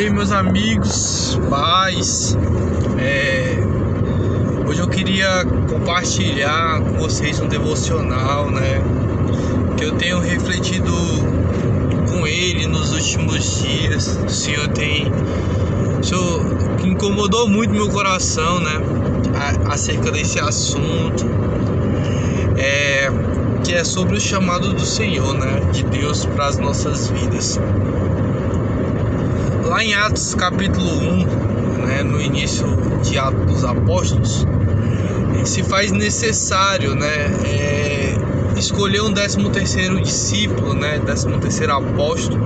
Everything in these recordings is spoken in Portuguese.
E aí, meus amigos, pais, é, hoje eu queria compartilhar com vocês um devocional, né? Que eu tenho refletido com ele nos últimos dias. O Senhor tem. O Senhor incomodou muito meu coração, né? acerca desse assunto. É, que é sobre o chamado do Senhor, né? De Deus para as nossas vidas. Em Atos capítulo 1, né, no início de Atos dos Apóstolos, se faz necessário né, é, escolher um 13 terceiro discípulo, né, 13 terceiro apóstolo,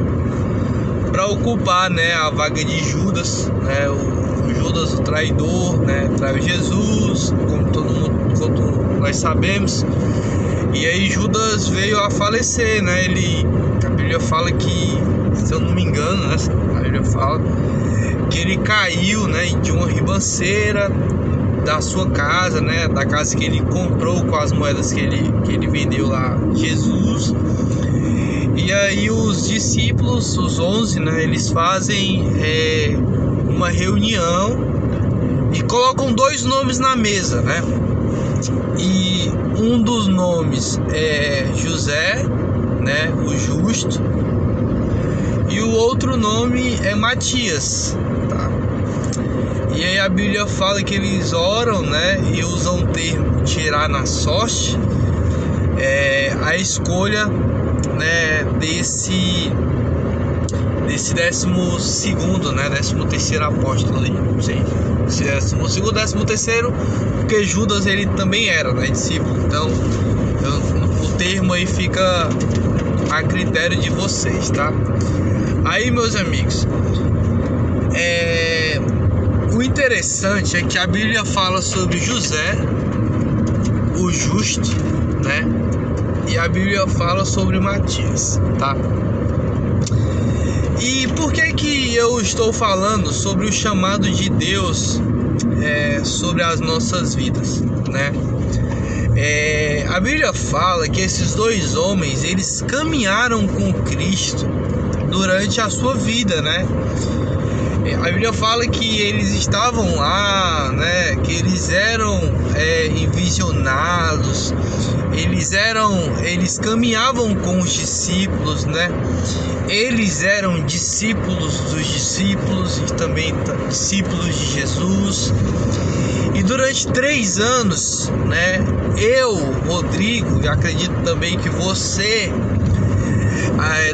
para ocupar né, a vaga de Judas, né, o, o Judas o traidor, né, traiu Jesus, como todo mundo, como nós sabemos, e aí Judas veio a falecer, né, ele, a Bíblia fala que, se eu não me engano, né, Bíblia fala que ele caiu, né, de uma ribanceira da sua casa, né, da casa que ele comprou com as moedas que ele, que ele vendeu lá, Jesus. E aí os discípulos, os onze, né, eles fazem é, uma reunião e colocam dois nomes na mesa, né? E um dos nomes é José, né, o justo, e o outro nome é Matias, tá? E aí a Bíblia fala que eles oram, né? E usam o termo tirar na sorte é, a escolha, né? Desse desse décimo segundo, né? Décimo terceiro apóstolo ali, não sei. Décimo segundo, décimo terceiro, porque Judas ele também era, né? Discípulo. Então, então o termo aí fica a critério de vocês, tá? Aí, meus amigos, é... o interessante é que a Bíblia fala sobre José, o justo, né? E a Bíblia fala sobre Matias, tá? E por que que eu estou falando sobre o chamado de Deus é, sobre as nossas vidas, né? É, a Bíblia fala que esses dois homens eles caminharam com Cristo durante a sua vida, né? A Bíblia fala que eles estavam lá, né? Que eles eram é, envisionados, eles eram, eles caminhavam com os discípulos, né? Eles eram discípulos dos discípulos e também discípulos de Jesus. E durante três anos, né? Eu, Rodrigo, acredito também que você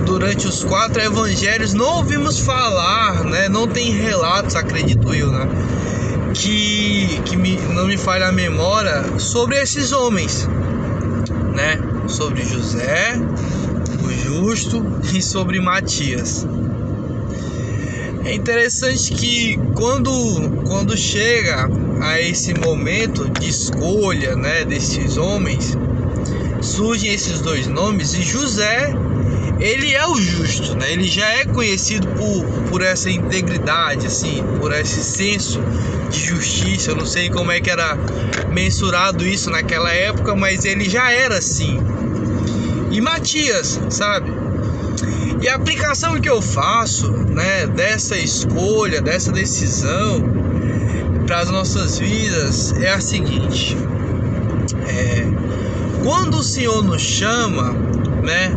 durante os quatro evangelhos não ouvimos falar, né? Não tem relatos, acredito eu, né? Que, que me, não me falha a memória sobre esses homens, né? Sobre José, o justo e sobre Matias. É interessante que quando, quando chega a esse momento de escolha, né, desses homens, surgem esses dois nomes e José ele é o justo, né? Ele já é conhecido por, por essa integridade, assim, por esse senso de justiça. Eu não sei como é que era mensurado isso naquela época, mas ele já era assim. E Matias, sabe? E a aplicação que eu faço, né, dessa escolha, dessa decisão para as nossas vidas é a seguinte: é, quando o Senhor nos chama, né,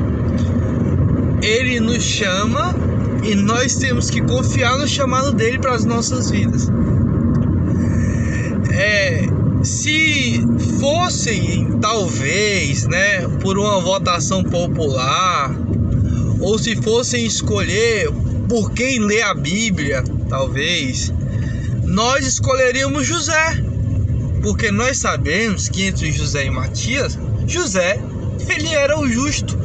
ele nos chama e nós temos que confiar no chamado dele para as nossas vidas. É, se fossem talvez, né, por uma votação popular, ou se fossem escolher por quem lê a Bíblia, talvez, nós escolheríamos José, porque nós sabemos que entre José e Matias, José ele era o justo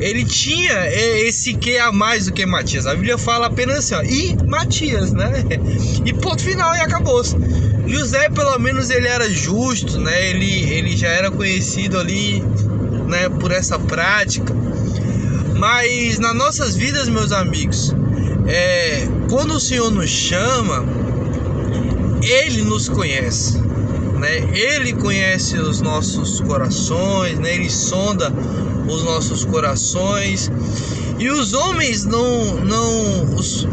ele tinha esse que a mais do que Matias. A Bíblia fala apenas assim, ó, e Matias, né? E ponto final e acabou. José, pelo menos, ele era justo, né? Ele, ele já era conhecido ali, né, por essa prática. Mas nas nossas vidas, meus amigos, é, quando o Senhor nos chama, Ele nos conhece né? Ele conhece os nossos corações, né? Ele sonda os nossos corações E os homens não, não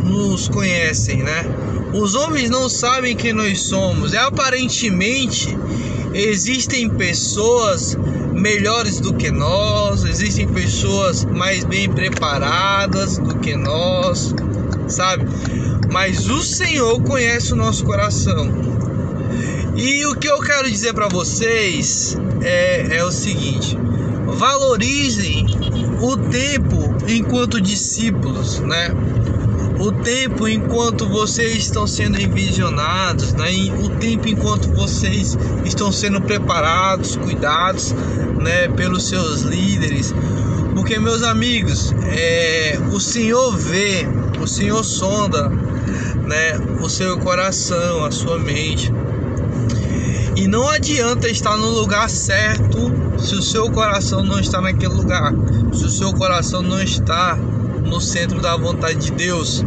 nos conhecem, né? Os homens não sabem quem nós somos. E aparentemente existem pessoas melhores do que nós, existem pessoas mais bem preparadas do que nós, sabe? Mas o Senhor conhece o nosso coração. E o que eu quero dizer para vocês é, é o seguinte: valorizem o tempo enquanto discípulos, né? O tempo enquanto vocês estão sendo envisionados, né? O tempo enquanto vocês estão sendo preparados, cuidados, né? Pelos seus líderes, porque meus amigos, é, o Senhor vê, o Senhor sonda, né? O seu coração, a sua mente. E não adianta estar no lugar certo se o seu coração não está naquele lugar, se o seu coração não está no centro da vontade de Deus.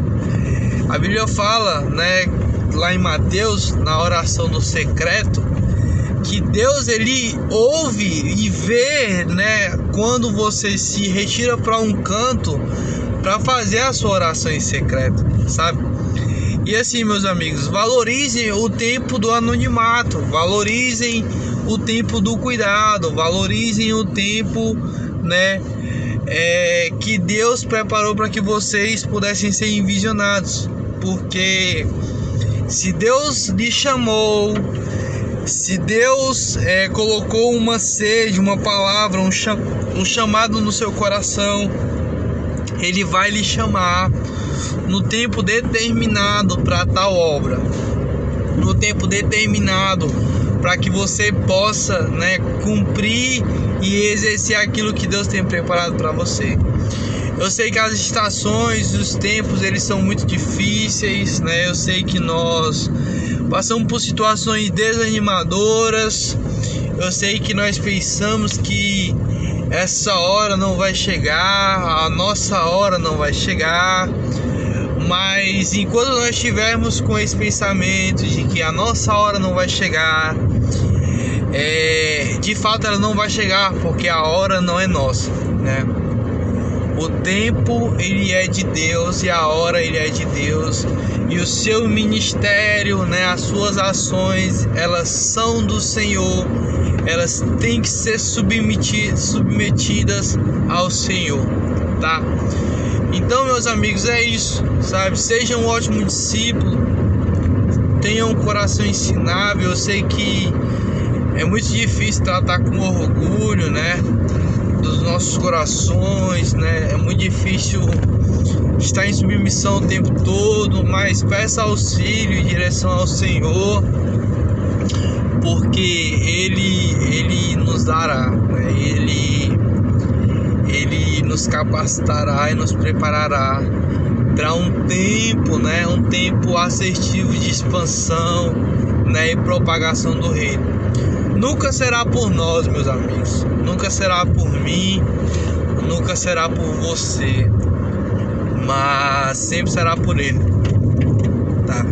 A Bíblia fala, né, lá em Mateus, na oração do secreto, que Deus ele ouve e vê, né, quando você se retira para um canto para fazer a sua oração em secreto, sabe? E assim, meus amigos, valorizem o tempo do anonimato, valorizem o tempo do cuidado, valorizem o tempo, né, é, que Deus preparou para que vocês pudessem ser envisionados, porque se Deus lhe chamou, se Deus é, colocou uma sede, uma palavra, um, cham um chamado no seu coração, Ele vai lhe chamar no tempo determinado para tal obra, no tempo determinado para que você possa né, cumprir e exercer aquilo que Deus tem preparado para você. Eu sei que as estações, os tempos, eles são muito difíceis, né? Eu sei que nós passamos por situações desanimadoras. Eu sei que nós pensamos que essa hora não vai chegar, a nossa hora não vai chegar. Mas enquanto nós estivermos com esse pensamento de que a nossa hora não vai chegar, é, de fato ela não vai chegar porque a hora não é nossa, né? O tempo ele é de Deus e a hora ele é de Deus e o seu ministério, né, as suas ações, elas são do Senhor. Elas têm que ser submetidas, submetidas ao Senhor, tá? Então, meus amigos, é isso, sabe? Seja um ótimo discípulo, tenha um coração ensinável. Eu sei que é muito difícil tratar com orgulho, né? Dos nossos corações, né? É muito difícil estar em submissão o tempo todo, mas peça auxílio em direção ao Senhor, porque Ele, Ele nos dará, né? Ele nos capacitará e nos preparará para um tempo, né, um tempo assertivo de expansão, né, e propagação do reino. Nunca será por nós, meus amigos. Nunca será por mim, nunca será por você, mas sempre será por ele. Tá?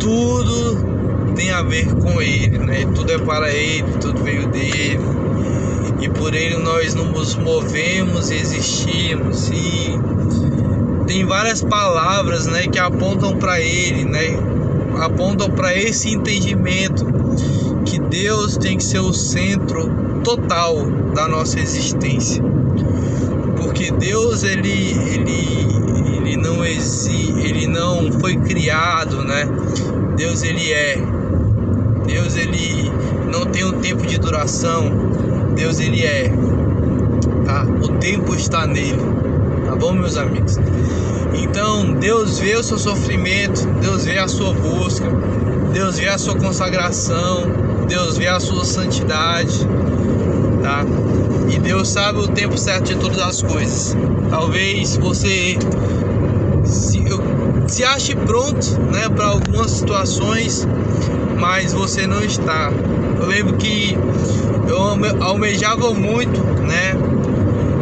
Tudo tem a ver com ele, né? Tudo é para ele, tudo veio dele e por ele nós nos movemos e existimos e tem várias palavras, né, que apontam para ele, né, apontam para esse entendimento que Deus tem que ser o centro total da nossa existência. Porque Deus ele ele ele não exi, ele não foi criado, né? Deus ele é. Deus ele não tem um tempo de duração. Deus ele é, tá? O tempo está nele, tá bom, meus amigos? Então, Deus vê o seu sofrimento, Deus vê a sua busca, Deus vê a sua consagração, Deus vê a sua santidade, tá? E Deus sabe o tempo certo de todas as coisas. Talvez você se, se ache pronto, né, para algumas situações, mas você não está. Eu lembro que eu almejava muito, né?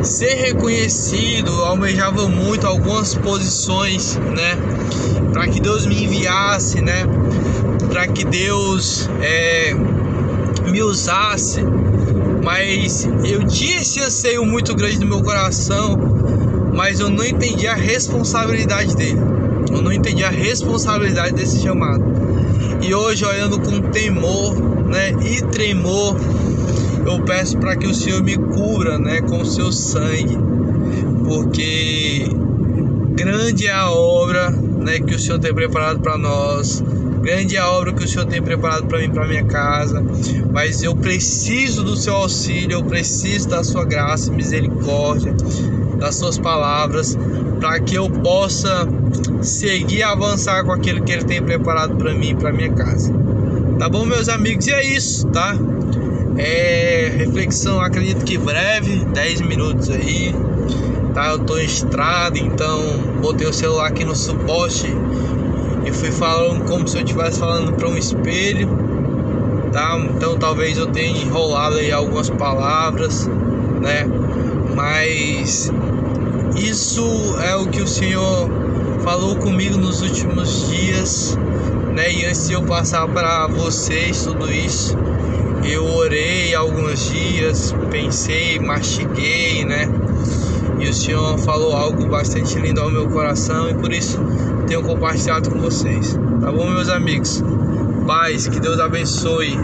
Ser reconhecido, almejava muito algumas posições, né? Para que Deus me enviasse, né? Para que Deus é, me usasse. Mas eu tinha esse anseio muito grande no meu coração, mas eu não entendi a responsabilidade dele. Eu não entendi a responsabilidade desse chamado. E hoje, olhando com temor, né, e tremor, eu peço para que o Senhor me cubra, né, com o seu sangue, porque grande é a obra, né, que o Senhor tem preparado para nós. Grande é a obra que o Senhor tem preparado para mim, para minha casa. Mas eu preciso do seu auxílio, eu preciso da sua graça, misericórdia, das suas palavras, para que eu possa seguir e avançar com aquilo que ele tem preparado para mim, para minha casa. Tá bom, meus amigos? E é isso, tá? É reflexão, acredito que breve, 10 minutos aí. Tá, eu tô em estrada, então botei o celular aqui no suporte e fui falando como se eu estivesse falando para um espelho, tá? Então talvez eu tenha enrolado aí algumas palavras, né? Mas isso é o que o Senhor falou comigo nos últimos dias, né? E antes de eu passar para vocês tudo isso, eu orei alguns dias, pensei, mastiguei, né? E o Senhor falou algo bastante lindo ao meu coração e por isso tenho compartilhado com vocês. Tá bom, meus amigos? Paz, que Deus abençoe